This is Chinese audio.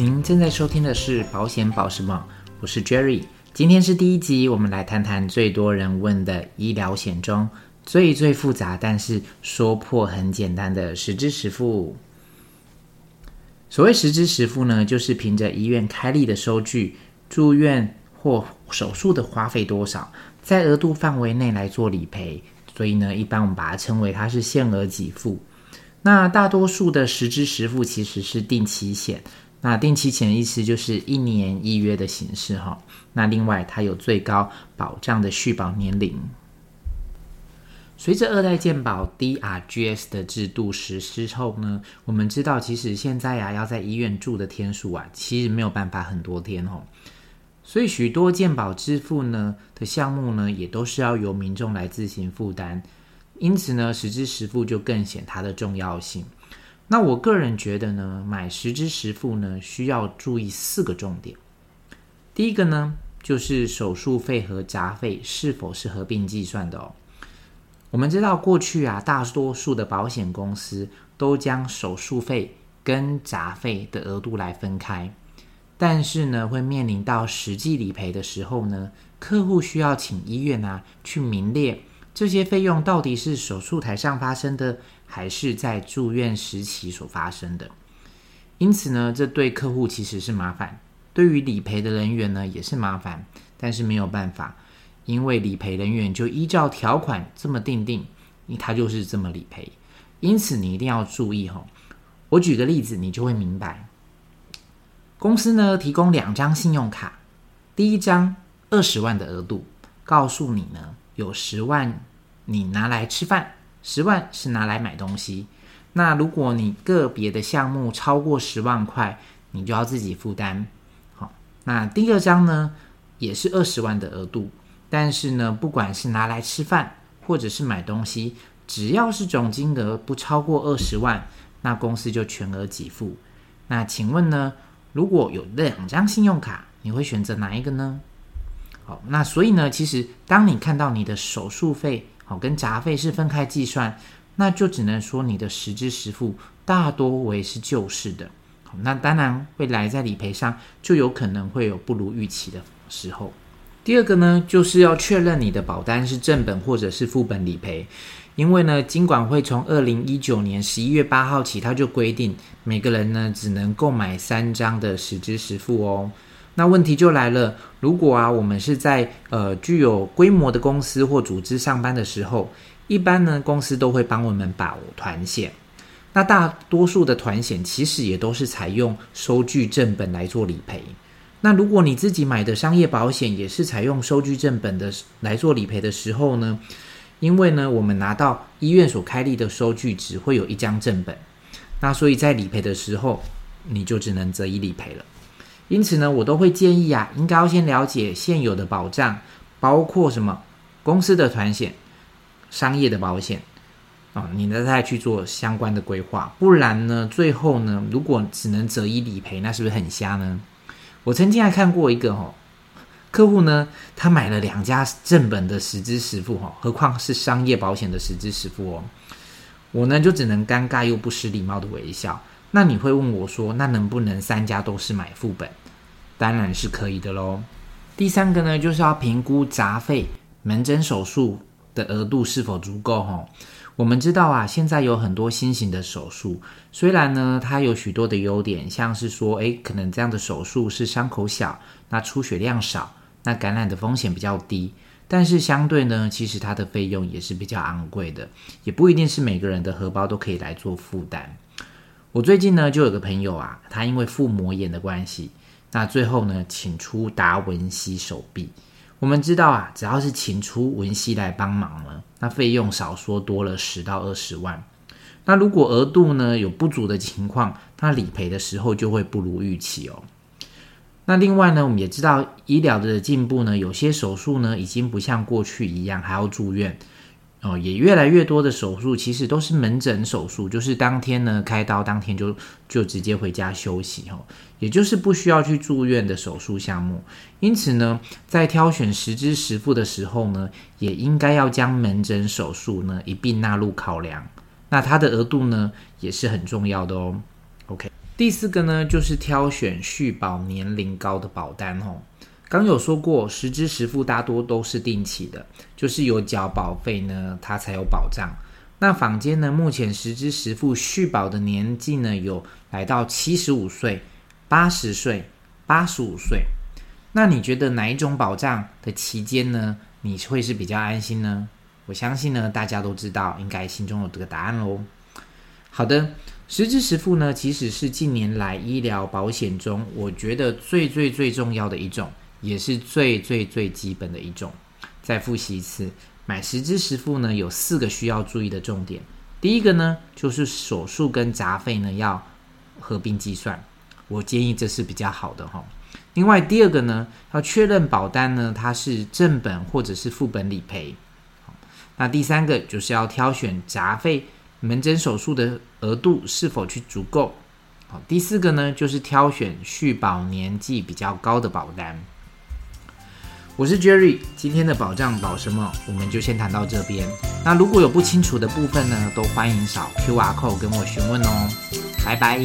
您正在收听的是保险宝石梦，我是 Jerry。今天是第一集，我们来谈谈最多人问的医疗险中最最复杂，但是说破很简单的实支实付。所谓实支实付呢，就是凭着医院开立的收据、住院或手术的花费多少，在额度范围内来做理赔。所以呢，一般我们把它称为它是限额给付。那大多数的实支实付其实是定期险。那定期险的意思就是一年一约的形式哈。那另外它有最高保障的续保年龄。随着二代健保 DRGs 的制度实施后呢，我们知道其实现在呀要在医院住的天数啊，其实没有办法很多天哦。所以许多健保支付呢的项目呢，也都是要由民众来自行负担。因此呢，实支实付就更显它的重要性。那我个人觉得呢，买十支十付呢，需要注意四个重点。第一个呢，就是手术费和杂费是否是合并计算的哦。我们知道过去啊，大多数的保险公司都将手术费跟杂费的额度来分开，但是呢，会面临到实际理赔的时候呢，客户需要请医院啊去明列这些费用到底是手术台上发生的。还是在住院时期所发生的，因此呢，这对客户其实是麻烦，对于理赔的人员呢也是麻烦，但是没有办法，因为理赔人员就依照条款这么定定，他就是这么理赔，因此你一定要注意哈。我举个例子，你就会明白。公司呢提供两张信用卡，第一张二十万的额度，告诉你呢有十万你拿来吃饭。十万是拿来买东西，那如果你个别的项目超过十万块，你就要自己负担。好，那第二张呢，也是二十万的额度，但是呢，不管是拿来吃饭或者是买东西，只要是总金额不超过二十万，那公司就全额给付。那请问呢，如果有两张信用卡，你会选择哪一个呢？好，那所以呢，其实当你看到你的手术费。好，跟杂费是分开计算，那就只能说你的实支实付大多为是旧式的。那当然未来在理赔上就有可能会有不如预期的时候。第二个呢，就是要确认你的保单是正本或者是副本理赔，因为呢，金管会从二零一九年十一月八号起，它就规定每个人呢只能购买三张的实支实付哦。那问题就来了，如果啊，我们是在呃具有规模的公司或组织上班的时候，一般呢公司都会帮我们保团险。那大多数的团险其实也都是采用收据正本来做理赔。那如果你自己买的商业保险也是采用收据正本的来做理赔的时候呢，因为呢我们拿到医院所开立的收据只会有一张正本，那所以在理赔的时候你就只能择一理赔了。因此呢，我都会建议啊，应该要先了解现有的保障，包括什么公司的团险、商业的保险啊，你呢再去做相关的规划。不然呢，最后呢，如果只能择一理赔，那是不是很瞎呢？我曾经还看过一个哦，客户呢，他买了两家正本的实支实付哈，何况是商业保险的实支实付哦，我呢就只能尴尬又不失礼貌的微笑。那你会问我说，那能不能三家都是买副本？当然是可以的喽。第三个呢，就是要评估杂费、门诊手术的额度是否足够哈。我们知道啊，现在有很多新型的手术，虽然呢它有许多的优点，像是说，诶，可能这样的手术是伤口小，那出血量少，那感染的风险比较低，但是相对呢，其实它的费用也是比较昂贵的，也不一定是每个人的荷包都可以来做负担。我最近呢，就有个朋友啊，他因为腹膜炎的关系，那最后呢，请出达文西手臂。我们知道啊，只要是请出文西来帮忙了，那费用少说多了十到二十万。那如果额度呢有不足的情况，那理赔的时候就会不如预期哦。那另外呢，我们也知道医疗的进步呢，有些手术呢已经不像过去一样还要住院。哦，也越来越多的手术其实都是门诊手术，就是当天呢开刀，当天就就直接回家休息哦，也就是不需要去住院的手术项目。因此呢，在挑选实支实付的时候呢，也应该要将门诊手术呢一并纳入考量。那它的额度呢也是很重要的哦。OK，第四个呢，就是挑选续保年龄高的保单哦。刚有说过，实支实付大多都是定期的，就是有缴保费呢，它才有保障。那坊间呢，目前实支实付续保的年纪呢，有来到七十五岁、八十岁、八十五岁。那你觉得哪一种保障的期间呢，你会是比较安心呢？我相信呢，大家都知道，应该心中有这个答案喽。好的。实支实付呢，其实是近年来医疗保险中，我觉得最最最重要的一种，也是最最最基本的一种。再复习一次，买十支实付呢，有四个需要注意的重点。第一个呢，就是手术跟杂费呢要合并计算，我建议这是比较好的哈。另外第二个呢，要确认保单呢它是正本或者是副本理赔。那第三个就是要挑选杂费。门诊手术的额度是否去足够？好，第四个呢，就是挑选续保年纪比较高的保单。我是 Jerry，今天的保障保什么？我们就先谈到这边。那如果有不清楚的部分呢，都欢迎扫 QR code 跟我询问哦。拜拜。